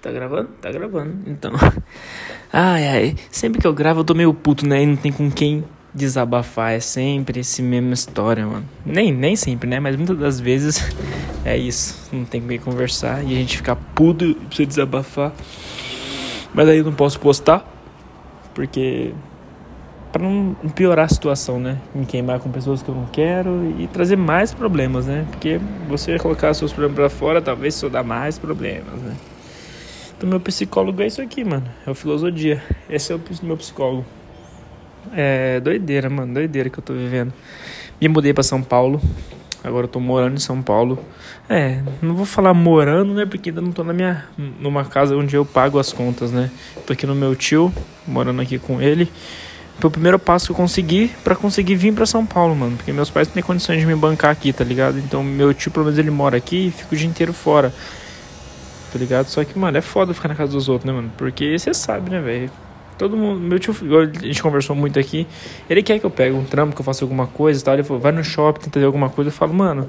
Tá gravando? Tá gravando, então. Ai, ai. Sempre que eu gravo eu tô meio puto, né? E não tem com quem desabafar. É sempre esse mesma história, mano. Nem, nem sempre, né? Mas muitas das vezes é isso. Não tem com quem conversar e a gente fica puto e precisa desabafar. Mas aí eu não posso postar. Porque para não piorar a situação, né? Me queimar com pessoas que eu não quero e trazer mais problemas, né? Porque você colocar seus problemas para fora, talvez só dá mais problemas, né? Então meu psicólogo é isso aqui, mano. É o filosofia. Esse é o meu psicólogo. É doideira, mano, doideira que eu tô vivendo. Me mudei para São Paulo. Agora eu tô morando em São Paulo. É, não vou falar morando, né? Porque ainda não tô na minha numa casa onde eu pago as contas, né? Tô aqui no meu tio, morando aqui com ele. Foi o primeiro passo que eu consegui para conseguir vir para São Paulo, mano. Porque meus pais não têm condições de me bancar aqui, tá ligado? Então meu tio, pelo menos, ele mora aqui e fica o dia inteiro fora. Tá ligado? Só que, mano, é foda ficar na casa dos outros, né, mano? Porque você sabe, né, velho? Todo mundo, meu tio, a gente conversou muito aqui. Ele quer que eu pegue um trampo, que eu faça alguma coisa e tal. Ele falou, vai no shopping, tenta ver alguma coisa. Eu falo, mano,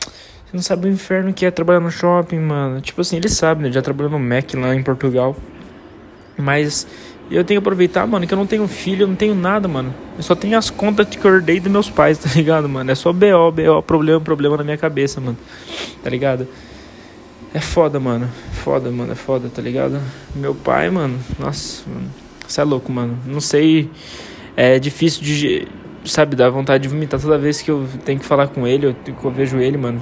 você não sabe o inferno que é trabalhar no shopping, mano. Tipo assim, ele sabe, né? Já trabalhou no Mac lá em Portugal. Mas e eu tenho que aproveitar, mano, que eu não tenho filho, eu não tenho nada, mano. Eu só tenho as contas que eu herdei dos meus pais, tá ligado, mano? É só BO, BO, problema, problema na minha cabeça, mano. Tá ligado? É foda, mano. Foda, mano, é foda, tá ligado? Meu pai, mano, nossa, mano. Você é louco, mano. Não sei. É difícil de. Sabe, dar vontade de vomitar toda vez que eu tenho que falar com ele, eu, que eu vejo ele, mano.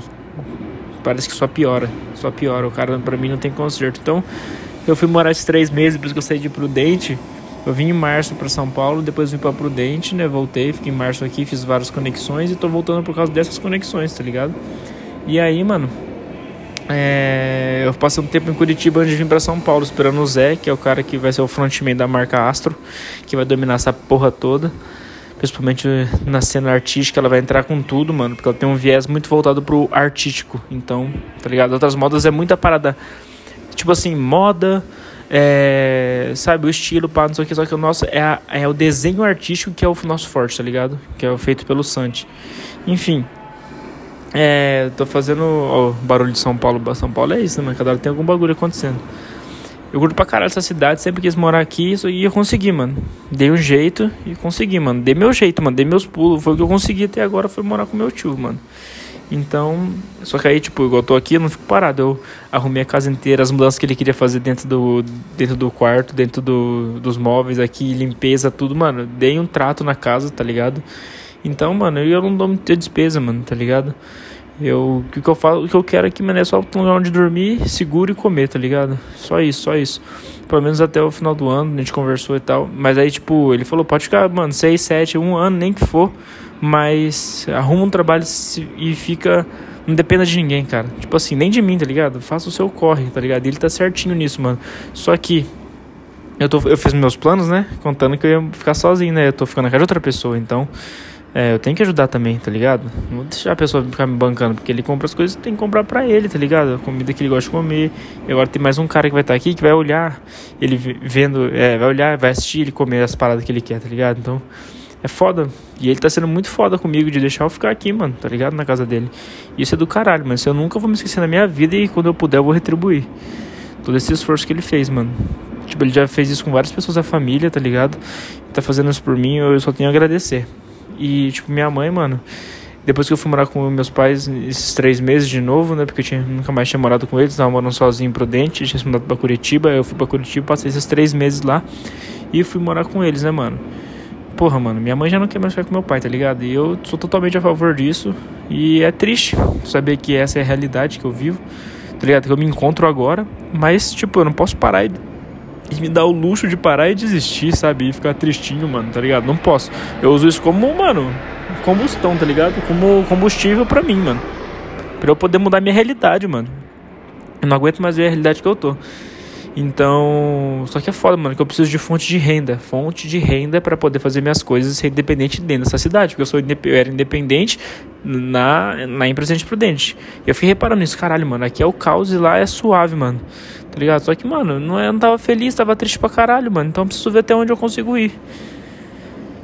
Parece que só piora. Só piora. O cara, pra mim, não tem conserto. Então. Eu fui morar esses três meses, por isso que eu saí de Prudente. Eu vim em março para São Paulo, depois vim para Prudente, né? Voltei, fiquei em março aqui, fiz várias conexões e tô voltando por causa dessas conexões, tá ligado? E aí, mano, é... eu passei um tempo em Curitiba antes de vir para São Paulo, esperando o Zé, que é o cara que vai ser o frontman da marca Astro, que vai dominar essa porra toda. Principalmente na cena artística, ela vai entrar com tudo, mano, porque ela tem um viés muito voltado pro artístico. Então, tá ligado? Outras modas é muita parada tipo assim, moda, é, sabe, o estilo, pá, não sei o que, só que o nosso é, a, é o desenho artístico que é o nosso forte, tá ligado? Que é feito pelo Santi. Enfim, é, tô fazendo ó, barulho de São Paulo. São Paulo é isso, né, mano? Cada hora tem algum bagulho acontecendo. Eu curto pra caralho essa cidade, sempre quis morar aqui e eu consegui, mano. Dei um jeito e consegui, mano. Dei meu jeito, mano. Dei meus pulos. Foi o que eu consegui até agora, foi morar com meu tio, mano. Então, só que aí, tipo, eu tô aqui, eu não fico parado. Eu arrumei a casa inteira, as mudanças que ele queria fazer dentro do, dentro do quarto, dentro do, dos móveis aqui, limpeza, tudo, mano. Dei um trato na casa, tá ligado? Então, mano, eu não dou muita despesa, mano, tá ligado? Eu, o que eu falo, o que eu quero aqui, mano, é só um lugar onde dormir, seguro e comer, tá ligado? Só isso, só isso. Pelo menos até o final do ano, a gente conversou e tal. Mas aí, tipo, ele falou, pode ficar, mano, seis, sete, um ano, nem que for mas arruma um trabalho e fica. Não dependa de ninguém, cara. Tipo assim, nem de mim, tá ligado? Faça o seu corre, tá ligado? E ele tá certinho nisso, mano. Só que. Eu, tô, eu fiz meus planos, né? Contando que eu ia ficar sozinho, né? Eu tô ficando na casa de outra pessoa, então. É, eu tenho que ajudar também, tá ligado? Não vou deixar a pessoa ficar me bancando, porque ele compra as coisas tem que comprar pra ele, tá ligado? A comida que ele gosta de comer. E agora tem mais um cara que vai estar tá aqui que vai olhar, ele vendo, é, vai olhar, vai assistir ele comer as paradas que ele quer, tá ligado? Então. É foda. E ele tá sendo muito foda comigo de deixar eu ficar aqui, mano, tá ligado? Na casa dele. Isso é do caralho, mas eu nunca vou me esquecer na minha vida e quando eu puder eu vou retribuir. Todo esse esforço que ele fez, mano. Tipo, ele já fez isso com várias pessoas da família, tá ligado? Tá fazendo isso por mim, eu só tenho a agradecer. E, tipo, minha mãe, mano. Depois que eu fui morar com meus pais esses três meses de novo, né? Porque eu tinha, nunca mais tinha morado com eles, tava morando sozinho Prudente, tinha se mudado pra Curitiba. Eu fui pra Curitiba, passei esses três meses lá e fui morar com eles, né, mano? Porra, mano, minha mãe já não quer mais ficar com meu pai, tá ligado? E eu sou totalmente a favor disso. E é triste saber que essa é a realidade que eu vivo, tá ligado? Que eu me encontro agora. Mas, tipo, eu não posso parar e, e me dar o luxo de parar e desistir, sabe? E ficar tristinho, mano, tá ligado? Não posso. Eu uso isso como, mano, combustão, tá ligado? Como combustível pra mim, mano. Pra eu poder mudar minha realidade, mano. Eu não aguento mais ver a realidade que eu tô. Então, só que é foda, mano, que eu preciso de fonte de renda, fonte de renda para poder fazer minhas coisas e ser independente dentro dessa cidade, porque eu sou eu era independente na na empresa de Prudente. E eu fiquei reparando isso, caralho, mano, aqui é o caos e lá é suave, mano. Tá ligado? Só que, mano, não, eu não tava feliz, tava triste pra caralho, mano. Então eu preciso ver até onde eu consigo ir.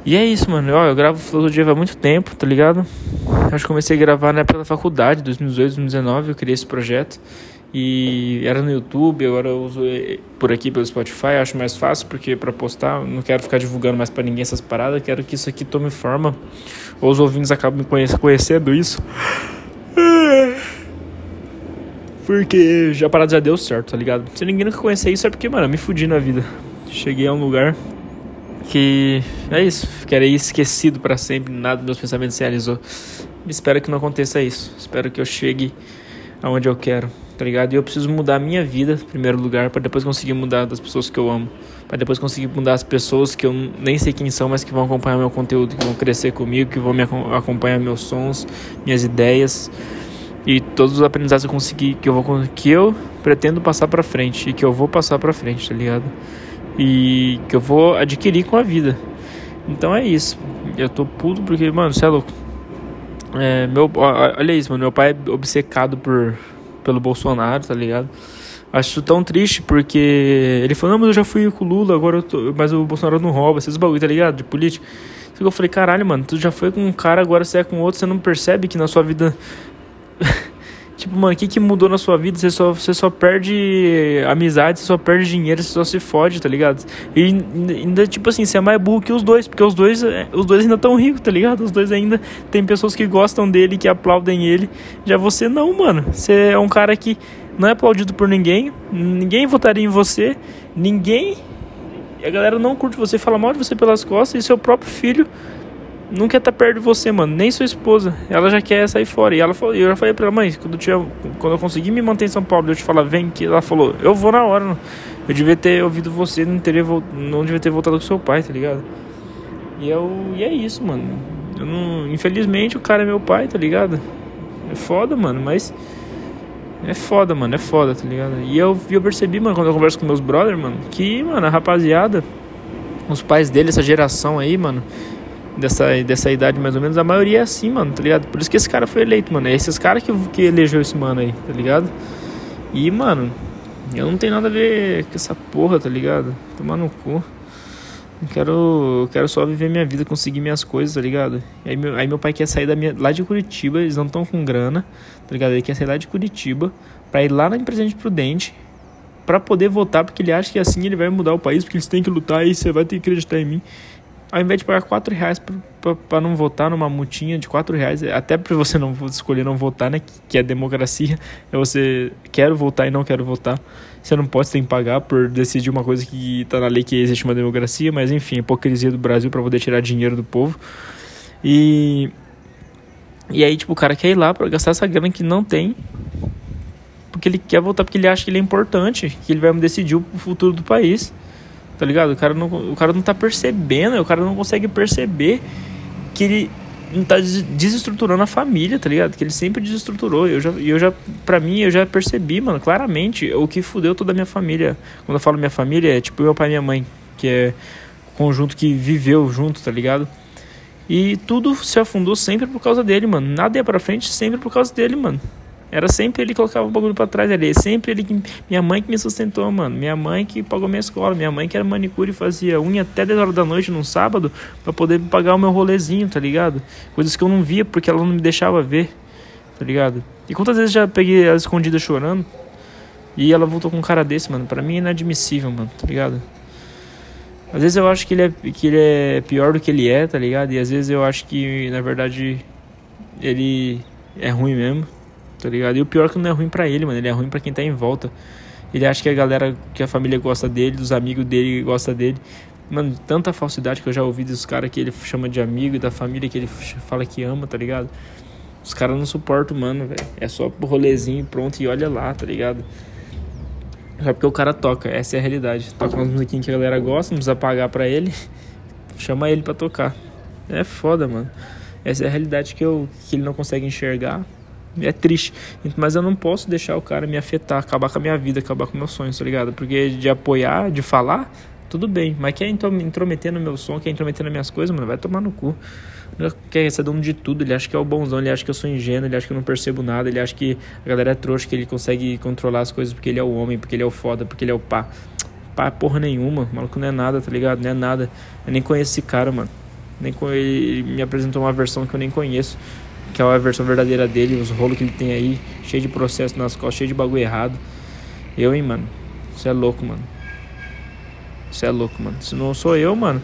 E é isso, mano. Ó, eu gravo filosofia há muito tempo, tá ligado? Acho que comecei a gravar na época da faculdade, 2018, 2019, eu criei esse projeto. E era no YouTube, agora eu uso por aqui pelo Spotify, acho mais fácil porque para postar, não quero ficar divulgando mais para ninguém essas paradas, quero que isso aqui tome forma, ou os ouvintes acabem conhecendo isso. Porque já parado já deu certo, tá ligado? Se ninguém nunca conhecer isso é porque, mano, eu me fudi na vida. Cheguei a um lugar que é isso, ficarei esquecido para sempre, nada dos meus pensamentos se realizou. Espero que não aconteça isso. Espero que eu chegue aonde eu quero, tá ligado? E eu preciso mudar a minha vida, em primeiro lugar, para depois conseguir mudar das pessoas que eu amo, para depois conseguir mudar as pessoas que eu nem sei quem são, mas que vão acompanhar meu conteúdo, que vão crescer comigo, que vão me acompanhar meus sons, minhas ideias e todos os aprendizados que eu consegui, que eu vou que eu pretendo passar para frente e que eu vou passar para frente, tá ligado? E que eu vou adquirir com a vida. Então é isso. Eu tô puto porque, mano, você é louco. É, meu, olha isso, mano. Meu pai é obcecado por, pelo Bolsonaro, tá ligado? Acho isso tão triste porque ele falou: Não, mas eu já fui com o Lula, agora eu tô, mas o Bolsonaro não rouba, esses bagulho, tá ligado? De política. Eu falei: Caralho, mano, tu já foi com um cara, agora você é com outro, você não percebe que na sua vida Tipo, mano, o que, que mudou na sua vida? Você só, você só perde amizade, você só perde dinheiro, você só se fode, tá ligado? E ainda, tipo assim, você é mais burro que os dois, porque os dois, é, os dois ainda tão ricos, tá ligado? Os dois ainda tem pessoas que gostam dele, que aplaudem ele. Já você não, mano. Você é um cara que não é aplaudido por ninguém, ninguém votaria em você, ninguém. A galera não curte você, fala mal de você pelas costas, e seu próprio filho não quer estar tá perto de você, mano. Nem sua esposa. Ela já quer sair fora. E ela falou, eu já falei pra ela, mãe, quando eu, tinha, quando eu conseguir me manter em São Paulo, eu te falar, vem que ela falou, eu vou na hora. Mano. Eu devia ter ouvido você, não teria não devia ter voltado com seu pai, tá ligado? E, eu, e é isso, mano. Eu não, infelizmente o cara é meu pai, tá ligado? É foda, mano, mas. É foda, mano, é foda, tá ligado? E eu, eu percebi, mano, quando eu converso com meus brothers, mano, que, mano, a rapaziada, os pais dele, essa geração aí, mano, dessa, dessa idade mais ou menos, a maioria é assim, mano, tá ligado? Por isso que esse cara foi eleito, mano. É esses caras que, que elegeu esse mano aí, tá ligado? E, mano, eu não tenho nada a ver com essa porra, tá ligado? Tomar no cu. Eu quero, eu quero só viver minha vida, conseguir minhas coisas, tá ligado? Aí meu, aí meu pai quer sair da minha, lá de Curitiba, eles não estão com grana, tá ligado? Ele quer sair lá de Curitiba pra ir lá na Presidente Prudente pra poder votar, porque ele acha que assim ele vai mudar o país, porque eles têm que lutar e você vai ter que acreditar em mim ao invés de pagar 4 reais para não votar numa multinha de 4 reais, até para você não escolher não votar, né? Que é democracia, é você quero votar e não quero votar. Você não pode, ter que pagar por decidir uma coisa que tá na lei que existe uma democracia, mas enfim, hipocrisia do Brasil para poder tirar dinheiro do povo. E e aí, tipo, o cara quer ir lá para gastar essa grana que não tem. Porque ele quer votar porque ele acha que ele é importante, que ele vai decidir o futuro do país tá ligado? O cara não, o cara não tá percebendo, o cara não consegue perceber que ele não tá desestruturando a família, tá ligado? Que ele sempre desestruturou. Eu já, eu já, pra mim, eu já percebi, mano, claramente o que fudeu toda a minha família. Quando eu falo minha família, é tipo meu pai e minha mãe, que é o conjunto que viveu junto, tá ligado? E tudo se afundou sempre por causa dele, mano. Nada ia pra frente sempre por causa dele, mano. Era sempre ele que colocava o bagulho pra trás ali. Sempre ele que. Minha mãe que me sustentou, mano. Minha mãe que pagou minha escola. Minha mãe que era manicure e fazia unha até 10 horas da noite num sábado para poder pagar o meu rolezinho, tá ligado? Coisas que eu não via porque ela não me deixava ver, tá ligado? E quantas vezes já peguei ela escondida chorando e ela voltou com um cara desse, mano? Pra mim é inadmissível, mano, tá ligado? Às vezes eu acho que ele, é, que ele é pior do que ele é, tá ligado? E às vezes eu acho que, na verdade, ele é ruim mesmo tá ligado? E o pior é que não é ruim para ele, mano, ele é ruim para quem tá em volta. Ele acha que a galera, que a família gosta dele, dos amigos dele gosta dele. Mano, tanta falsidade que eu já ouvi dos caras que ele chama de amigo e da família que ele fala que ama, tá ligado? Os caras não suportam, mano, velho. É só pro rolezinho pronto e olha lá, tá ligado? Só porque o cara toca, essa é a realidade. Toca umas musiquinhas que a galera gosta, não precisa pagar pra ele. Chama ele pra tocar. É foda, mano. Essa é a realidade que, eu, que ele não consegue enxergar. É triste. Mas eu não posso deixar o cara me afetar, acabar com a minha vida, acabar com meus sonhos, tá ligado? Porque de apoiar, de falar, tudo bem. Mas quer intrometer no meu som, quer intrometer nas minhas coisas, mano, vai tomar no cu. Quer ser dono de tudo, ele acha que é o bonzão, ele acha que eu sou ingênuo, ele acha que eu não percebo nada, ele acha que a galera é trouxa, que ele consegue controlar as coisas porque ele é o homem, porque ele é o foda, porque ele é o pá. Pá, porra nenhuma, o maluco não é nada, tá ligado? Não é nada. Eu nem conheço esse cara, mano. Nem ele me apresentou uma versão que eu nem conheço que é a versão verdadeira dele, os rolos que ele tem aí, cheio de processo nas costas, cheio de bagulho errado. Eu, hein, mano. Você é louco, mano. Você é louco, mano. Se não sou eu, mano.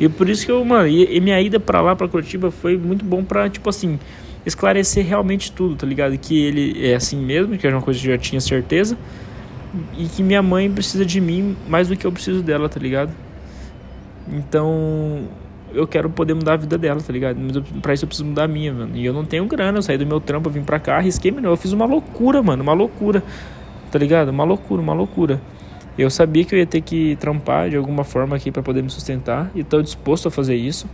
E por isso que eu, mano, e, e minha ida pra lá, pra Curitiba, foi muito bom pra, tipo assim, esclarecer realmente tudo, tá ligado? Que ele é assim mesmo, que é uma coisa que eu já tinha certeza. E que minha mãe precisa de mim mais do que eu preciso dela, tá ligado? Então, eu quero poder mudar a vida dela, tá ligado? Mas pra isso eu preciso mudar a minha, mano. E eu não tenho grana, eu saí do meu trampo, eu vim pra cá, arrisquei, mano. Eu fiz uma loucura, mano, uma loucura, tá ligado? Uma loucura, uma loucura. Eu sabia que eu ia ter que trampar de alguma forma aqui para poder me sustentar e tô disposto a fazer isso.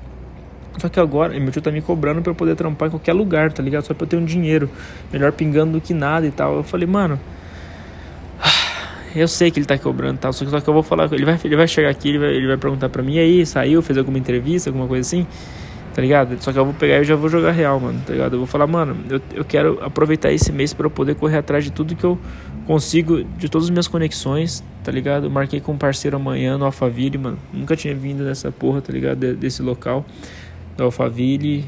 Só que agora, meu tio tá me cobrando pra eu poder trampar em qualquer lugar, tá ligado? Só pra eu ter um dinheiro. Melhor pingando do que nada e tal. Eu falei, mano. Eu sei que ele tá cobrando tal. Só que, só que eu vou falar. Ele vai, ele vai chegar aqui, ele vai, ele vai perguntar pra mim. E aí, saiu, fez alguma entrevista, alguma coisa assim? Tá ligado? Só que eu vou pegar e já vou jogar real, mano. Tá ligado? Eu vou falar, mano, eu, eu quero aproveitar esse mês para eu poder correr atrás de tudo que eu consigo, de todas as minhas conexões, tá ligado? Marquei com um parceiro amanhã no Alphaville, mano. Nunca tinha vindo nessa porra, tá ligado? Desse local da Alphaville,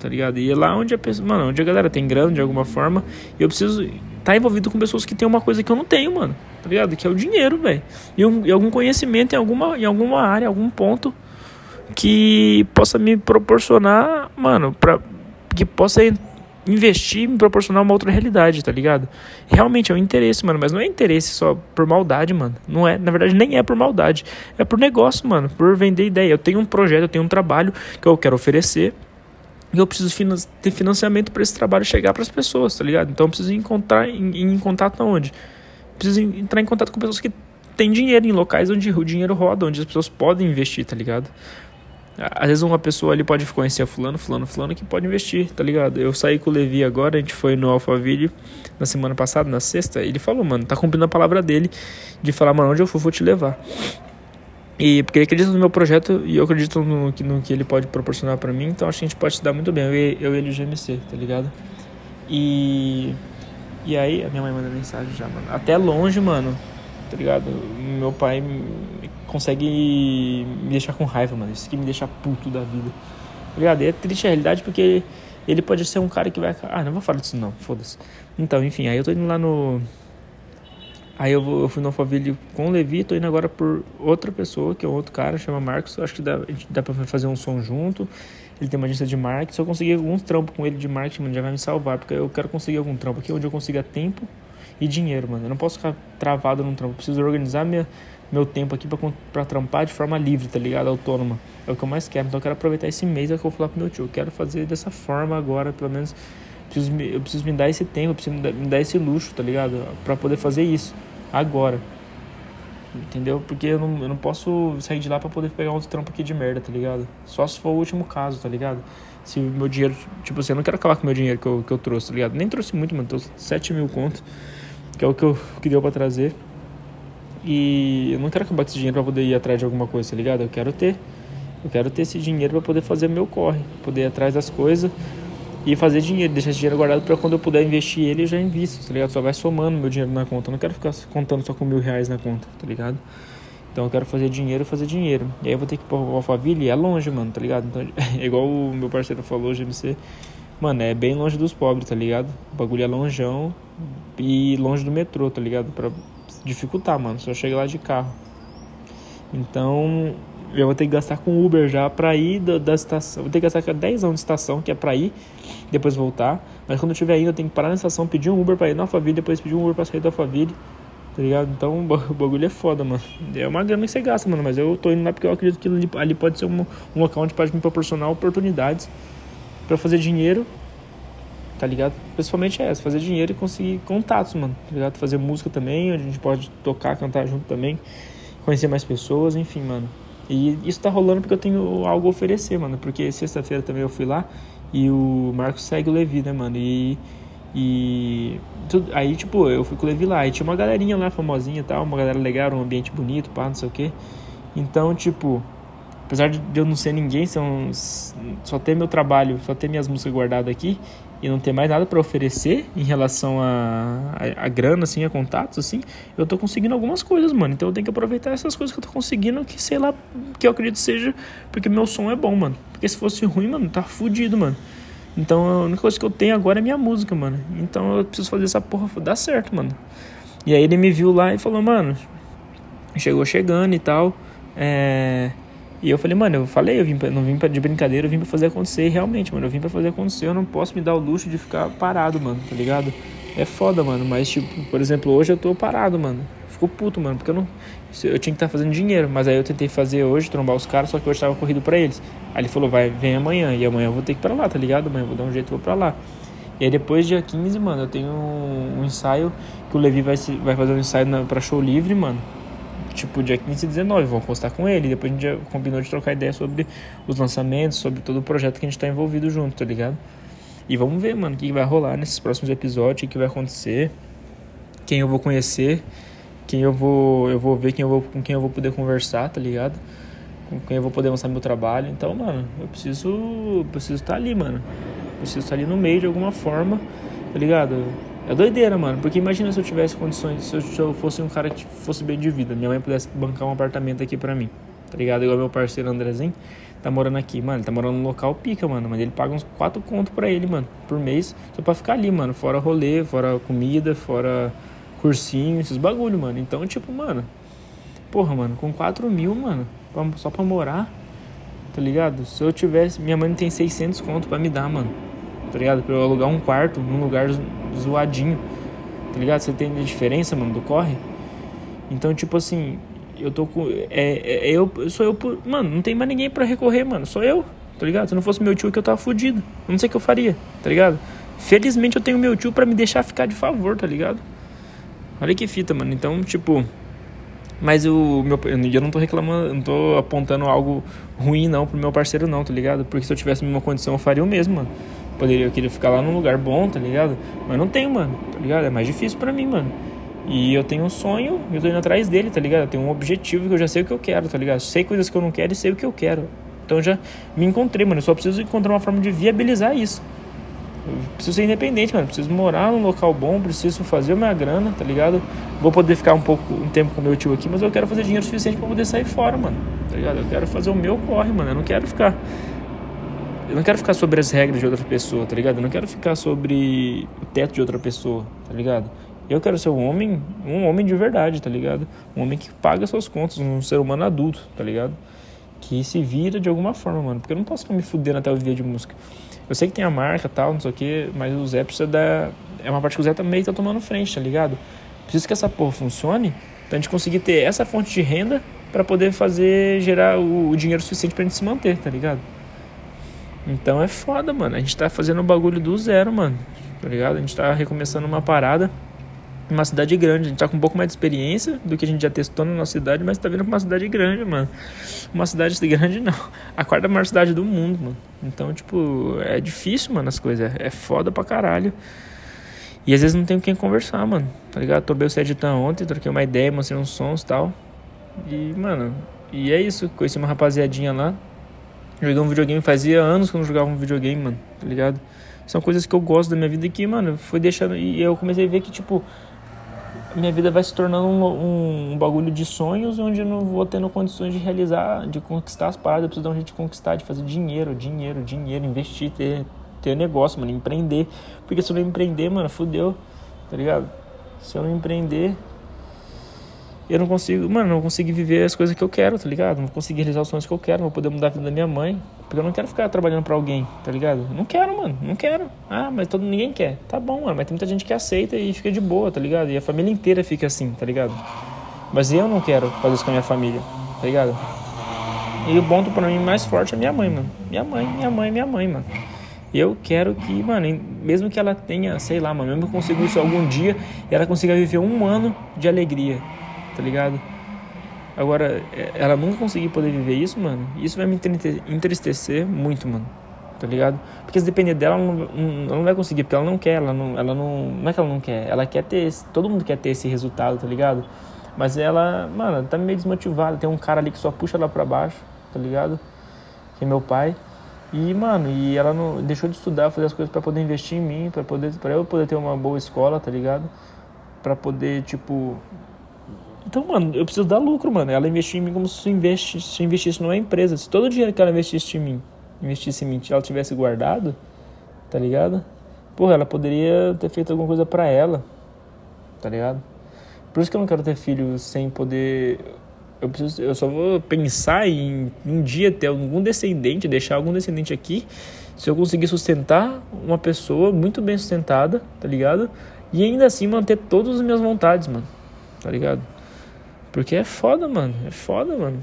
tá ligado? E é lá onde a pessoa, mano, onde a galera tem grana de alguma forma, e eu preciso estar tá envolvido com pessoas que têm uma coisa que eu não tenho, mano, tá ligado? Que é o dinheiro, velho. E, um, e, algum conhecimento em alguma, em alguma área, algum ponto que possa me proporcionar, mano, pra, que possa investir me proporcionar uma outra realidade, tá ligado? Realmente é um interesse, mano, mas não é interesse só por maldade, mano. Não é, na verdade nem é por maldade, é por negócio, mano, por vender ideia. Eu tenho um projeto, eu tenho um trabalho que eu quero oferecer e eu preciso ter financiamento para esse trabalho chegar para as pessoas, tá ligado? Então eu preciso encontrar em, em contato aonde? Preciso entrar em contato com pessoas que têm dinheiro em locais onde o dinheiro roda, onde as pessoas podem investir, tá ligado? Às vezes uma pessoa ali pode conhecer fulano, fulano, fulano que pode investir, tá ligado? Eu saí com o Levi agora, a gente foi no Alphaville na semana passada, na sexta, ele falou, mano, tá cumprindo a palavra dele de falar, mano, onde eu for, vou te levar. E porque ele acredita no meu projeto e eu acredito no, que, no que ele pode proporcionar para mim, então acho que a gente pode se dar muito bem, eu, eu e ele o GMC, tá ligado? E. E aí, a minha mãe manda mensagem já, mano. Até longe, mano, tá ligado? Meu pai consegue me deixar com raiva, mano. Isso que me deixa puto da vida. Tá ligado? E é triste a realidade porque ele pode ser um cara que vai. Ah, não vou falar disso não, foda-se. Então, enfim, aí eu tô indo lá no. Aí eu, vou, eu fui no Alphaville com o Levi, tô indo agora por outra pessoa, que é outro cara, chama Marcos. Acho que dá, dá pra fazer um som junto. Ele tem uma agência de marketing. Se eu conseguir algum trampo com ele de marketing, mano, já vai me salvar. Porque eu quero conseguir algum trampo aqui onde eu consiga tempo e dinheiro, mano. Eu não posso ficar travado num trampo. Eu preciso organizar minha, meu tempo aqui pra, trampar de forma livre, tá ligado? Autônoma. É o que eu mais quero. Então eu quero aproveitar esse mês, é que eu vou falar pro meu tio. Eu quero fazer dessa forma agora, pelo menos. Preciso eu preciso me dar esse tempo, eu preciso me dar, me dar esse luxo, tá ligado? Pra poder fazer isso. Agora. Entendeu? Porque eu não, eu não posso sair de lá pra poder pegar outro trampo aqui de merda, tá ligado? Só se for o último caso, tá ligado? Se meu dinheiro, tipo assim, eu não quero acabar com o meu dinheiro que eu, que eu trouxe, tá ligado? Nem trouxe muito, mano, trouxe 7 mil contos, que é o que, eu, que deu pra trazer. E eu não quero acabar com esse dinheiro para poder ir atrás de alguma coisa, tá ligado? Eu quero ter. Eu quero ter esse dinheiro para poder fazer meu corre, poder ir atrás das coisas e fazer dinheiro, deixar esse dinheiro guardado para quando eu puder investir ele, eu já invisto, tá ligado? Só vai somando meu dinheiro na conta. Eu não quero ficar contando só com mil reais na conta, tá ligado? Então eu quero fazer dinheiro, fazer dinheiro. E aí eu vou ter que ir pra Alphaville e é longe, mano, tá ligado? Então, é igual o meu parceiro falou, GMC. Mano, é bem longe dos pobres, tá ligado? O bagulho é longeão e longe do metrô, tá ligado? Pra dificultar, mano. Só chega lá de carro. Então, eu vou ter que gastar com Uber já pra ir da, da estação. Vou ter que gastar 10 anos de estação, que é pra ir, depois voltar. Mas quando eu estiver indo, eu tenho que parar na estação, pedir um Uber pra ir na Alphaville, depois pedir um Uber pra sair da Alphaville. Tá ligado? Então o bagulho é foda, mano. É uma grana que você gasta, mano. Mas eu tô indo lá porque eu acredito que ali pode ser um, um local onde pode me proporcionar oportunidades para fazer dinheiro tá ligado? Principalmente é essa, fazer dinheiro e conseguir contatos, mano, tá ligado? Fazer música também, a gente pode tocar, cantar junto também, conhecer mais pessoas, enfim, mano. E isso tá rolando porque eu tenho algo a oferecer, mano, porque sexta-feira também eu fui lá e o Marcos segue o Levi, né, mano, e... E tudo, aí, tipo, eu fui com o Levi lá. E tinha uma galerinha lá famosinha e tal, uma galera legal, um ambiente bonito, pá, não sei o que. Então, tipo, apesar de eu não ser ninguém, são, só ter meu trabalho, só ter minhas músicas guardadas aqui, e não ter mais nada para oferecer em relação a, a, a, grana, assim, a contatos, assim, eu tô conseguindo algumas coisas, mano. Então eu tenho que aproveitar essas coisas que eu tô conseguindo, que sei lá, que eu acredito seja porque meu som é bom, mano. Porque se fosse ruim, mano, tá fudido, mano. Então a única coisa que eu tenho agora é minha música, mano. Então eu preciso fazer essa porra dar certo, mano. E aí ele me viu lá e falou, mano, chegou chegando e tal. É... E eu falei, mano, eu falei, eu vim pra, não vim pra, de brincadeira, eu vim pra fazer acontecer. E realmente, mano, eu vim pra fazer acontecer. Eu não posso me dar o luxo de ficar parado, mano, tá ligado? É foda, mano. Mas, tipo, por exemplo, hoje eu tô parado, mano. Ficou puto, mano, porque eu não. Eu tinha que estar tá fazendo dinheiro. Mas aí eu tentei fazer hoje, trombar os caras, só que hoje tava corrido pra eles. Aí ele falou, vai, vem amanhã. E amanhã eu vou ter que ir pra lá, tá ligado? Amanhã eu vou dar um jeito e vou pra lá. E aí depois, dia 15, mano, eu tenho um, um ensaio que o Levi vai, vai fazer um ensaio na, pra show livre, mano tipo dia 15 e 19, vou postar com ele. Depois a gente combinou de trocar ideia sobre os lançamentos, sobre todo o projeto que a gente tá envolvido junto, tá ligado? E vamos ver, mano, o que vai rolar nesses próximos episódios, o que vai acontecer, quem eu vou conhecer, quem eu vou, eu vou ver quem eu vou, com quem eu vou poder conversar, tá ligado? Com quem eu vou poder mostrar meu trabalho. Então, mano, eu preciso, preciso estar tá ali, mano. Preciso estar tá ali no meio de alguma forma, tá ligado? É doideira, mano. Porque imagina se eu tivesse condições, se eu, se eu fosse um cara que fosse bem de vida, minha mãe pudesse bancar um apartamento aqui pra mim. Tá ligado? Igual meu parceiro Andrezinho tá morando aqui, mano. Ele tá morando num local pica, mano. Mas ele paga uns 4 contos pra ele, mano, por mês. Só pra ficar ali, mano. Fora rolê, fora comida, fora cursinho, esses bagulho, mano. Então, tipo, mano. Porra, mano, com 4 mil, mano, só pra morar, tá ligado? Se eu tivesse. Minha mãe tem 600 contos pra me dar, mano tá ligado? Pra eu alugar um quarto num lugar zoadinho, tá ligado? Você tem a diferença, mano, do corre? Então, tipo assim, eu tô com. É, é, é eu, sou eu por. Mano, não tem mais ninguém pra recorrer, mano. Sou eu, tá ligado? Se não fosse meu tio que eu tava fudido. Não sei o que eu faria, tá ligado? Felizmente eu tenho meu tio para me deixar ficar de favor, tá ligado? Olha que fita, mano. Então, tipo. Mas o meu. Eu não tô reclamando, não tô apontando algo ruim, não, pro meu parceiro, não, tá ligado? Porque se eu tivesse a mesma condição, eu faria o mesmo, mano. Poderia, eu queria ficar lá num lugar bom, tá ligado? Mas não tenho, mano, tá ligado? É mais difícil para mim, mano. E eu tenho um sonho, eu tô indo atrás dele, tá ligado? Eu tenho um objetivo que eu já sei o que eu quero, tá ligado? Sei coisas que eu não quero e sei o que eu quero. Então eu já me encontrei, mano. Eu só preciso encontrar uma forma de viabilizar isso. Eu preciso ser independente, mano. Preciso morar num local bom, preciso fazer a minha grana, tá ligado? Vou poder ficar um pouco, um tempo com meu tio aqui, mas eu quero fazer dinheiro suficiente para poder sair fora, mano. Tá ligado? Eu quero fazer o meu corre, mano. Eu não quero ficar eu não quero ficar sobre as regras de outra pessoa, tá ligado? Eu não quero ficar sobre o teto de outra pessoa, tá ligado? Eu quero ser um homem, um homem de verdade, tá ligado? Um homem que paga suas contas, um ser humano adulto, tá ligado? Que se vira de alguma forma, mano. Porque eu não posso ficar me fudendo até o viver de música. Eu sei que tem a marca tal, não sei o que, mas o Zé precisa dar. É uma parte que o Zé também tá tomando frente, tá ligado? Preciso que essa porra funcione pra gente conseguir ter essa fonte de renda para poder fazer, gerar o, o dinheiro suficiente pra gente se manter, tá ligado? Então é foda, mano. A gente tá fazendo o bagulho do zero, mano. Tá ligado? A gente tá recomeçando uma parada uma cidade grande. A gente tá com um pouco mais de experiência do que a gente já testou na nossa cidade, mas tá vindo pra uma cidade grande, mano. Uma cidade grande não. A quarta maior cidade do mundo, mano. Então, tipo, é difícil, mano, as coisas. É foda pra caralho. E às vezes não tenho com quem conversar, mano. Tá ligado? Tomei o Seditã ontem, troquei uma ideia, mostrei uns sons e tal. E, mano, e é isso. Conheci uma rapaziadinha lá. Joguei um videogame fazia anos que eu não jogava um videogame, mano, tá ligado? São coisas que eu gosto da minha vida que, mano, foi deixando. E eu comecei a ver que, tipo, minha vida vai se tornando um, um, um, bagulho de sonhos onde eu não vou tendo condições de realizar, de conquistar as paradas. Eu preciso dar um jeito de conquistar, de fazer dinheiro, dinheiro, dinheiro, investir, ter, ter negócio, mano, empreender. Porque se eu não empreender, mano, fudeu, tá ligado? Se eu não empreender, eu não consigo, mano, não consigo viver as coisas que eu quero, tá ligado? Não consigo realizar os sonhos que eu quero, não vou poder mudar a vida da minha mãe. Porque eu não quero ficar trabalhando para alguém, tá ligado? Não quero, mano, não quero. Ah, mas todo ninguém quer. Tá bom, mano, mas tem muita gente que aceita e fica de boa, tá ligado? E a família inteira fica assim, tá ligado? Mas eu não quero fazer isso com a minha família, tá ligado? E o ponto para mim mais forte é minha mãe, mano. Minha mãe, minha mãe, minha mãe, mano. Eu quero que, mano, mesmo que ela tenha, sei lá, mano, mesmo que eu consiga isso algum dia, ela consiga viver um ano de alegria tá ligado? Agora, é, ela nunca conseguir poder viver isso, mano, isso vai me entristecer muito, mano. Tá ligado? Porque se depender dela, ela não, ela não vai conseguir, porque ela não quer, ela não, ela não. Não é que ela não quer, ela quer ter. Esse, todo mundo quer ter esse resultado, tá ligado? Mas ela, mano, tá meio desmotivada. Tem um cara ali que só puxa ela pra baixo, tá ligado? Que é meu pai. E, mano, e ela não deixou de estudar, fazer as coisas para poder investir em mim, para poder para eu poder ter uma boa escola, tá ligado? Para poder, tipo, então, mano, eu preciso dar lucro, mano. Ela investiu em mim como se investisse, se investisse numa empresa. Se todo o dinheiro que ela investisse em mim, investisse em mim, ela tivesse guardado, tá ligado? Porra, ela poderia ter feito alguma coisa para ela, tá ligado? Por isso que eu não quero ter filho sem poder. Eu, preciso, eu só vou pensar em um dia ter algum descendente, deixar algum descendente aqui, se eu conseguir sustentar uma pessoa muito bem sustentada, tá ligado? E ainda assim manter todas as minhas vontades, mano, tá ligado? Porque é foda, mano, é foda, mano.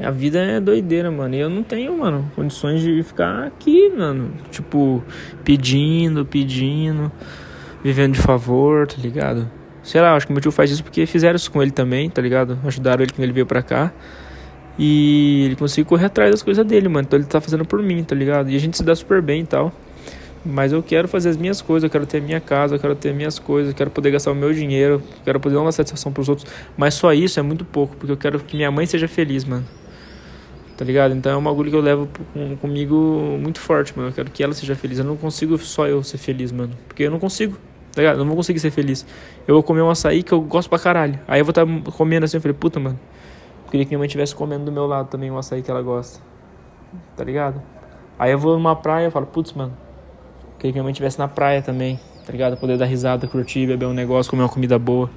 A vida é doideira, mano. E eu não tenho, mano, condições de ficar aqui, mano. Tipo, pedindo, pedindo, vivendo de favor, tá ligado? Sei lá, acho que meu tio faz isso porque fizeram isso com ele também, tá ligado? Ajudaram ele quando ele veio pra cá. E ele conseguiu correr atrás das coisas dele, mano. Então ele tá fazendo por mim, tá ligado? E a gente se dá super bem e tal. Mas eu quero fazer as minhas coisas, eu quero ter minha casa, eu quero ter minhas coisas, eu quero poder gastar o meu dinheiro, eu quero poder dar uma satisfação pros outros. Mas só isso é muito pouco, porque eu quero que minha mãe seja feliz, mano. Tá ligado? Então é um bagulho que eu levo com, comigo muito forte, mano. Eu quero que ela seja feliz. Eu não consigo só eu ser feliz, mano. Porque eu não consigo. Tá ligado? Eu não vou conseguir ser feliz. Eu vou comer um açaí que eu gosto pra caralho. Aí eu vou estar tá comendo assim. Eu falei, puta, mano. Eu queria que minha mãe estivesse comendo do meu lado também um açaí que ela gosta. Tá ligado? Aí eu vou numa praia e falo, putz, mano. Queria que minha mãe estivesse na praia também. Tá ligado? Poder dar risada, curtir, beber um negócio, comer uma comida boa.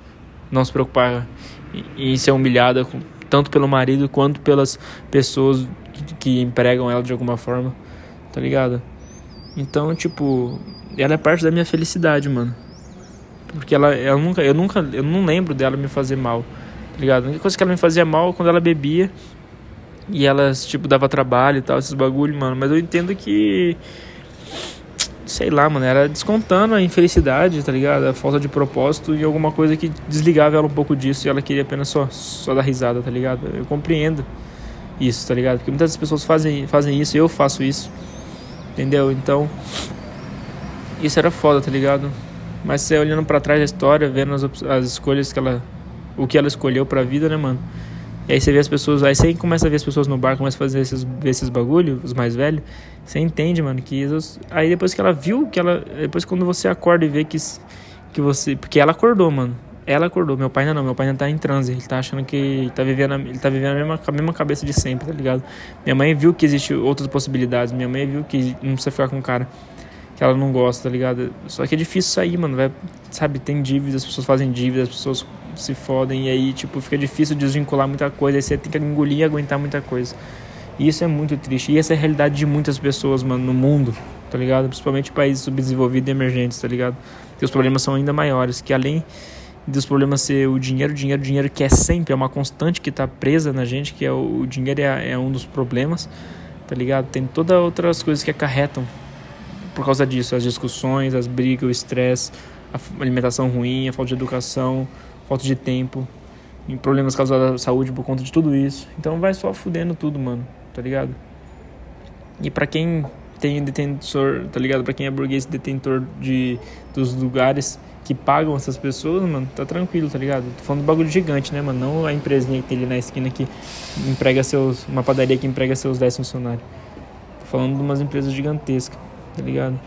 Não se preocupar em, ser humilhada tanto pelo marido quanto pelas pessoas que empregam ela de alguma forma, tá ligado? Então, tipo, ela é parte da minha felicidade, mano. Porque ela, ela nunca, eu nunca, eu não lembro dela me fazer mal, tá ligado? A única coisa que ela me fazia mal é quando ela bebia e ela, tipo, dava trabalho e tal, esses bagulho, mano. Mas eu entendo que sei lá, mano, era descontando a infelicidade, tá ligado? A falta de propósito e alguma coisa que desligava ela um pouco disso e ela queria apenas só, só dar risada, tá ligado? Eu compreendo isso, tá ligado? Porque muitas pessoas fazem, fazem isso, eu faço isso, entendeu? Então, isso era foda, tá ligado? Mas você olhando para trás da história, vendo as, as escolhas que ela. o que ela escolheu pra vida, né, mano? E aí você vê as pessoas, aí você começa a ver as pessoas no bar, começa a fazer esses, ver esses bagulho, os mais velhos, você entende, mano, que aí depois que ela viu, que ela, depois quando você acorda e vê que, que você, porque ela acordou, mano, ela acordou, meu pai ainda não, meu pai ainda tá em transe, ele tá achando que ele tá vivendo, ele tá vivendo a mesma, a mesma cabeça de sempre, tá ligado? Minha mãe viu que existe outras possibilidades, minha mãe viu que não precisa ficar com um cara que ela não gosta, tá ligado? Só que é difícil sair, mano, vai, sabe, tem dívidas, as pessoas fazem dívidas, as pessoas se fodem e aí, tipo, fica difícil desvincular muita coisa, aí você tem que engolir e aguentar muita coisa. E isso é muito triste. E essa é a realidade de muitas pessoas, mano, no mundo, tá ligado? Principalmente países subdesenvolvidos e emergentes, tá ligado? Que os problemas são ainda maiores, que além dos problemas ser o dinheiro, dinheiro, dinheiro que é sempre, é uma constante que tá presa na gente, que é o, o dinheiro é, é um dos problemas, tá ligado? Tem todas outras coisas que acarretam por causa disso, as discussões, as brigas, o estresse, a alimentação ruim, a falta de educação, falta de tempo, em problemas causados à saúde por conta de tudo isso. Então vai só fudendo tudo, mano, tá ligado? E para quem tem detentor, tá ligado? Para quem é burguês detentor de dos lugares que pagam essas pessoas, mano, tá tranquilo, tá ligado? Tô falando do bagulho gigante, né, mano? Não a empresinha que tem ali na esquina que emprega seus. Uma padaria que emprega seus 10 funcionários. Tô falando de umas empresas gigantescas, tá ligado?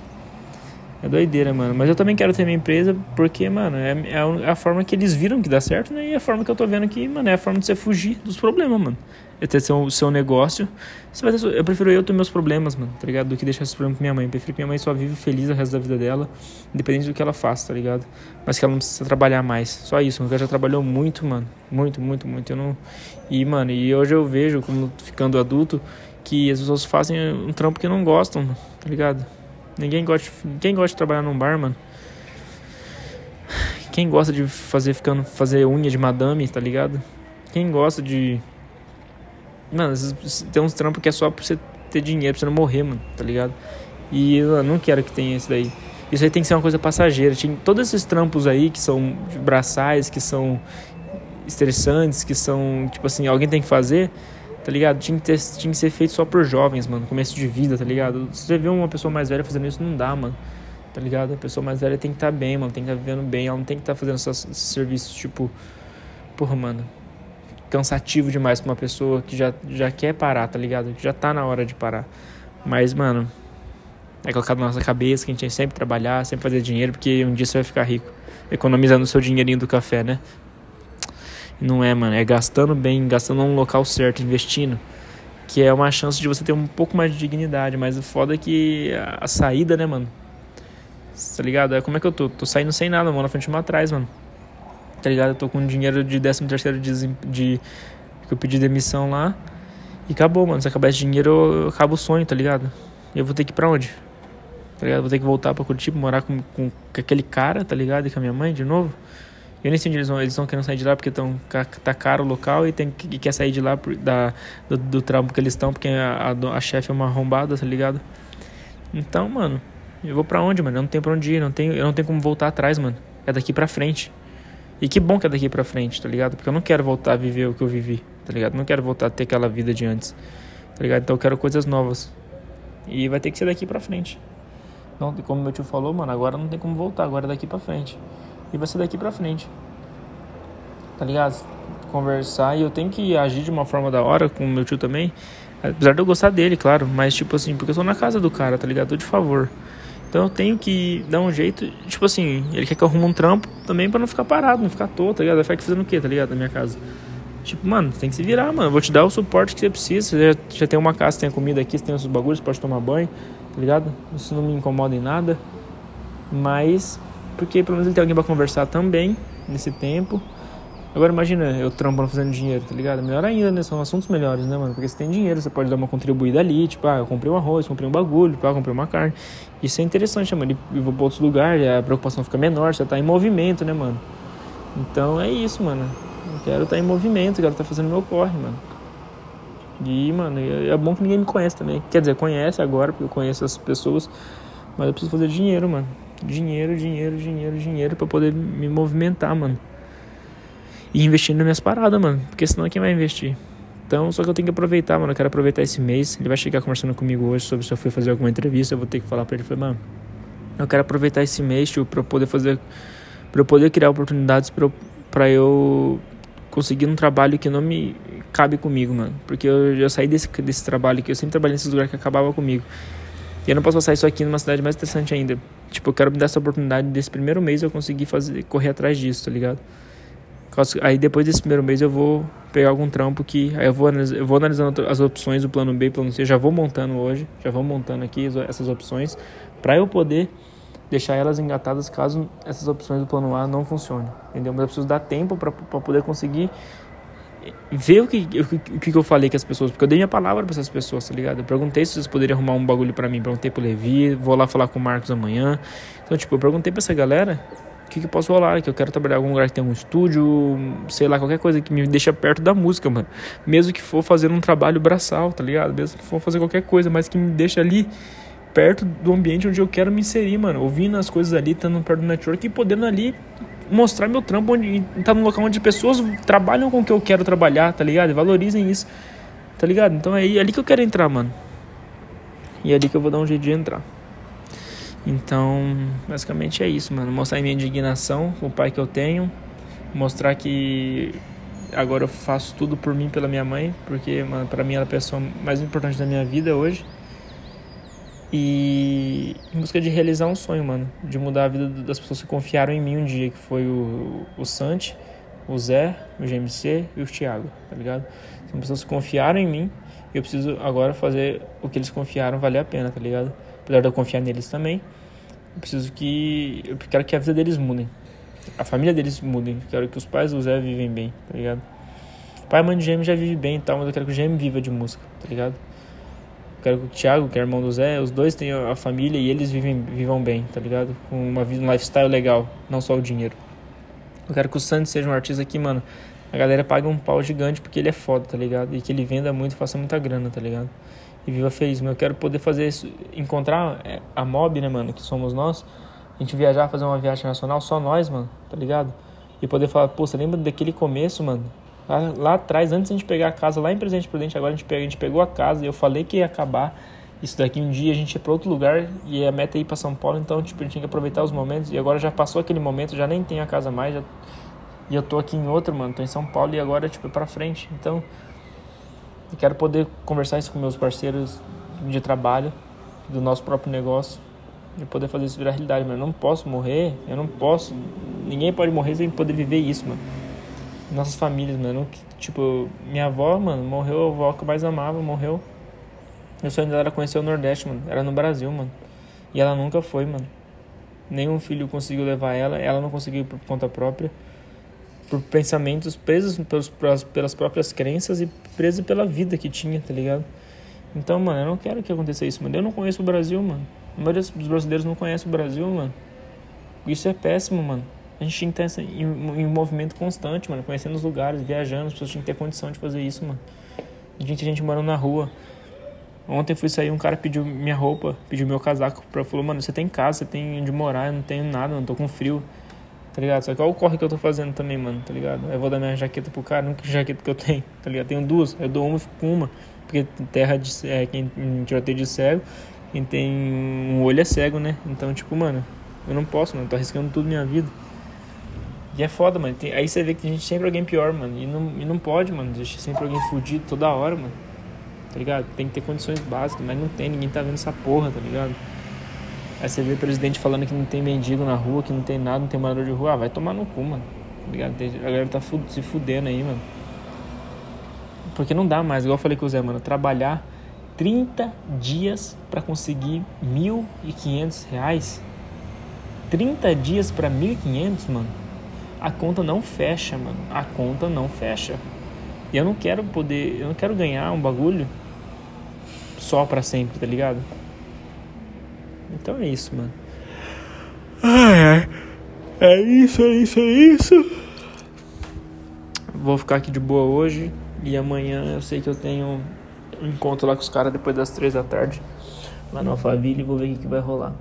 É doideira, mano. Mas eu também quero ter minha empresa porque, mano, é, é a forma que eles viram que dá certo, né? E a forma que eu tô vendo que, mano, é a forma de você fugir dos problemas, mano. É ter seu, seu negócio. Você vai ter, eu prefiro eu ter meus problemas, mano, tá ligado? Do que deixar esses problemas com minha mãe. Eu prefiro que minha mãe só vive feliz o resto da vida dela, independente do que ela faça, tá ligado? Mas que ela não precisa trabalhar mais. Só isso, ela já trabalhou muito, mano. Muito, muito, muito. Eu não. E, mano, e hoje eu vejo, como ficando adulto, que as pessoas fazem um trampo que não gostam, tá ligado? Ninguém gosta, quem gosta de trabalhar num bar, mano? Quem gosta de fazer ficando fazer unha de madame, tá ligado? Quem gosta de Mano, tem uns trampos que é só pra você ter dinheiro, pra você não morrer, mano, tá ligado? E eu não quero que tenha isso daí. Isso aí tem que ser uma coisa passageira. Tinha todos esses trampos aí que são braçais, que são estressantes, que são, tipo assim, alguém tem que fazer tá ligado? Tinha que, ter, tinha que ser feito só por jovens, mano, começo de vida, tá ligado? Se você vê uma pessoa mais velha fazendo isso, não dá, mano, tá ligado? A pessoa mais velha tem que estar tá bem, mano, tem que estar tá vivendo bem, ela não tem que estar tá fazendo esses, serviços, tipo, porra, mano, cansativo demais pra uma pessoa que já, já quer parar, tá ligado? Que já tá na hora de parar. Mas, mano, é colocado na nossa cabeça que a gente tem sempre trabalhar, sempre fazer dinheiro, porque um dia você vai ficar rico. Economizando o seu dinheirinho do café, né? Não é, mano. É gastando bem, gastando num local certo, investindo. Que é uma chance de você ter um pouco mais de dignidade. Mas o foda é que a, saída, né, mano? Tá ligado? É como é que eu tô? Tô saindo sem nada, mano, na frente e atrás, mano. Tá ligado? Eu tô com dinheiro de 13 terceiro de, de que eu pedi demissão lá. E acabou, mano. Se acabar esse dinheiro, eu, o sonho, tá ligado? Eu vou ter que ir pra onde? Tá ligado? Vou ter que voltar pra Curitiba, morar com, com, com aquele cara, tá ligado? E com a minha mãe de novo. Eu nem sei onde eles vão. Eles estão querendo sair de lá porque tão, tá caro o local e, tem, e quer sair de lá por, da, do, do trampo que eles estão porque a, a, a chefe é uma arrombada, tá ligado? Então, mano, eu vou pra onde, mano? Eu não tenho pra onde ir, não tenho, eu não tenho como voltar atrás, mano. É daqui pra frente. E que bom que é daqui pra frente, tá ligado? Porque eu não quero voltar a viver o que eu vivi, tá ligado? Não quero voltar a ter aquela vida de antes, tá ligado? Então eu quero coisas novas. E vai ter que ser daqui pra frente. Não, como meu tio falou, mano, agora não tem como voltar, agora é daqui pra frente. E vai ser daqui pra frente. Tá ligado? Conversar e eu tenho que agir de uma forma da hora com meu tio também. Apesar de eu gostar dele, claro. Mas, tipo assim, porque eu tô na casa do cara, tá ligado? Tô de favor. Então eu tenho que dar um jeito. Tipo assim, ele quer que eu arrume um trampo também pra não ficar parado, não ficar toa, tá ligado? Vai ficar fazendo o quê, tá ligado? Na minha casa. Tipo, mano, tem que se virar, mano. vou te dar o suporte que você precisa. Você já, já tem uma casa, tem comida aqui, você tem os bagulhos, pode tomar banho, tá ligado? Isso não me incomoda em nada. Mas, porque pelo menos ele tem alguém pra conversar também nesse tempo. Agora imagina eu trampando fazendo dinheiro, tá ligado? Melhor ainda, né? São assuntos melhores, né, mano? Porque você tem dinheiro, você pode dar uma contribuída ali, tipo, ah, eu comprei um arroz, comprei um bagulho, pá, comprei uma carne. Isso é interessante, né, mano? E vou pra outros lugares, a preocupação fica menor, você tá em movimento, né, mano? Então é isso, mano. Eu quero estar tá em movimento, quero estar tá fazendo meu corre, mano. E, mano, é bom que ninguém me conhece também. Quer dizer, conhece agora, porque eu conheço as pessoas, mas eu preciso fazer dinheiro, mano. Dinheiro, dinheiro, dinheiro, dinheiro pra poder me movimentar, mano e investir nas minhas paradas, mano. Porque senão quem vai investir? Então, só que eu tenho que aproveitar, mano. Eu quero aproveitar esse mês. Ele vai chegar conversando comigo hoje sobre se eu fui fazer alguma entrevista. Eu vou ter que falar pra ele. Falei, mano, eu quero aproveitar esse mês, tio, pra eu poder fazer. Pra eu poder criar oportunidades pra eu, pra eu conseguir um trabalho que não me cabe comigo, mano. Porque eu já saí desse, desse trabalho que eu sempre trabalhei nesses lugares que acabava comigo. E eu não posso passar isso aqui numa cidade mais interessante ainda. Tipo, eu quero me dar essa oportunidade desse primeiro mês eu conseguir fazer, correr atrás disso, tá ligado? Aí depois desse primeiro mês eu vou pegar algum trampo que. Aí eu vou, eu vou analisando as opções do plano B plano C. Já vou montando hoje, já vou montando aqui essas opções para eu poder deixar elas engatadas caso essas opções do plano A não funcionem. Entendeu? Mas eu preciso dar tempo para poder conseguir ver o que, o, que eu falei com as pessoas, porque eu dei minha palavra para essas pessoas, tá ligado? Eu perguntei se vocês poderiam arrumar um bagulho para mim, perguntei pro Levi, vou lá falar com o Marcos amanhã. Então, tipo, eu perguntei para essa galera o que, que posso rolar, que eu quero trabalhar em algum lugar que tenha um estúdio, sei lá, qualquer coisa que me deixa perto da música, mano. Mesmo que for fazer um trabalho braçal, tá ligado? Mesmo que for fazer qualquer coisa, mas que me deixa ali perto do ambiente onde eu quero me inserir, mano. Ouvindo as coisas ali, estando perto do network e podendo ali mostrar meu trampo, onde tá num local onde pessoas trabalham com o que eu quero trabalhar, tá ligado? E valorizem isso, tá ligado? Então é ali que eu quero entrar, mano. E é ali que eu vou dar um jeito de entrar. Então, basicamente é isso, mano. Mostrar minha indignação com o pai que eu tenho. Mostrar que agora eu faço tudo por mim, pela minha mãe. Porque, mano, pra mim ela é a pessoa mais importante da minha vida hoje. E em busca de realizar um sonho, mano. De mudar a vida das pessoas que confiaram em mim um dia. Que foi o, o Santi, o Zé, o GMC e o Thiago, tá ligado? São pessoas que confiaram em mim. E eu preciso agora fazer o que eles confiaram valer a pena, tá ligado? apesar de eu confiar neles também. Eu preciso que. Eu quero que a vida deles mudem. A família deles mudem. Eu quero que os pais do Zé vivem bem, tá ligado? Pai e mãe do Gêmeo já vive bem e tal, mas eu quero que o Gêmeo viva de música, tá ligado? Quero que o Thiago, que é irmão do Zé, os dois tenham a família e eles vivem, vivam bem, tá ligado? Com uma vida, um lifestyle legal, não só o dinheiro. Eu quero que o Santos seja um artista que, mano, a galera paga um pau gigante porque ele é foda, tá ligado? E que ele venda muito e faça muita grana, tá ligado? e viva feliz. Mas eu quero poder fazer isso, encontrar é, a mob, né, mano, que somos nós. A gente viajar, fazer uma viagem nacional, só nós, mano, tá ligado? E poder falar, pô, você lembra daquele começo, mano? Lá, lá atrás, antes de a gente pegar a casa, lá em Presidente Prudente, agora a gente, pega, a gente pegou a casa e eu falei que ia acabar. Isso daqui um dia a gente ia para outro lugar e a meta é ir para São Paulo, então tipo, a gente tinha que aproveitar os momentos. E agora já passou aquele momento, já nem tem a casa mais. Já, e eu tô aqui em outro, mano, tô em São Paulo e agora, tipo, é pra frente. Então, e quero poder conversar isso com meus parceiros de trabalho, do nosso próprio negócio, e poder fazer isso virar realidade. Mas eu não posso morrer, eu não posso. Ninguém pode morrer sem poder viver isso, mano. Nossas famílias, mano. Tipo, minha avó, mano, morreu, a avó que eu mais amava, morreu. Meu sonho dela era conhecer o Nordeste, mano. Era no Brasil, mano. E ela nunca foi, mano. Nenhum filho conseguiu levar ela, ela não conseguiu ir por conta própria. Por pensamentos presos pelos, pelas próprias crenças e presa pela vida que tinha, tá ligado? Então, mano, eu não quero que aconteça isso, mano. Eu não conheço o Brasil, mano. A maioria dos brasileiros não conhece o Brasil, mano. Isso é péssimo, mano. A gente tinha que estar em, movimento constante, mano. Conhecendo os lugares, viajando. As pessoas tinham que ter condição de fazer isso, mano. A gente, a gente morando na rua. Ontem fui sair, um cara pediu minha roupa, pediu meu casaco. Pra, falou, mano, você tem casa, você tem onde morar, eu não tenho nada, não tô com frio. Tá ligado? Só que olha o corre que eu tô fazendo também, mano, tá ligado? Eu vou dar minha jaqueta pro cara, nunca jaqueta que eu tenho, tá ligado? Tenho duas, eu dou uma e fico com uma. Porque terra de é, quem tiroteio de cego, quem tem um olho é cego, né? Então, tipo, mano, eu não posso, mano, tô arriscando tudo minha vida. E é foda, mano. Tem, aí você vê que tem gente sempre alguém pior, mano. E não, e não pode, mano. Deixa sempre alguém fudido toda hora, mano. Tá ligado? Tem que ter condições básicas, mas não tem, ninguém tá vendo essa porra, tá ligado? Aí você vê o presidente falando que não tem mendigo na rua, que não tem nada, não tem morador de rua. Ah, vai tomar no cu, mano. Tá ligado? A galera tá se fudendo aí, mano. Porque não dá mais, igual eu falei com o Zé, mano. Trabalhar 30 dias para conseguir 1.500 reais. 30 dias para 1.500, mano. A conta não fecha, mano. A conta não fecha. E eu não quero poder, eu não quero ganhar um bagulho só para sempre, tá ligado? Então é isso, mano. Ai, É isso, é isso, é isso. Vou ficar aqui de boa hoje. E amanhã eu sei que eu tenho um encontro lá com os caras depois das três da tarde. Lá no Alphaville e vou ver o que, que vai rolar.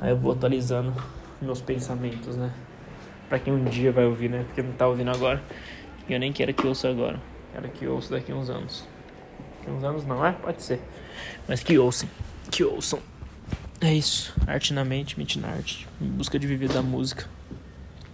Aí eu vou atualizando meus pensamentos, né? Pra quem um dia vai ouvir, né? Porque não tá ouvindo agora. E eu nem quero que ouça agora. Quero que ouça daqui a uns anos. Daqui uns anos não, é? Pode ser. Mas que ouçam. Que ouçam. É isso. Arte na mente, mente na arte. Em busca de viver da música.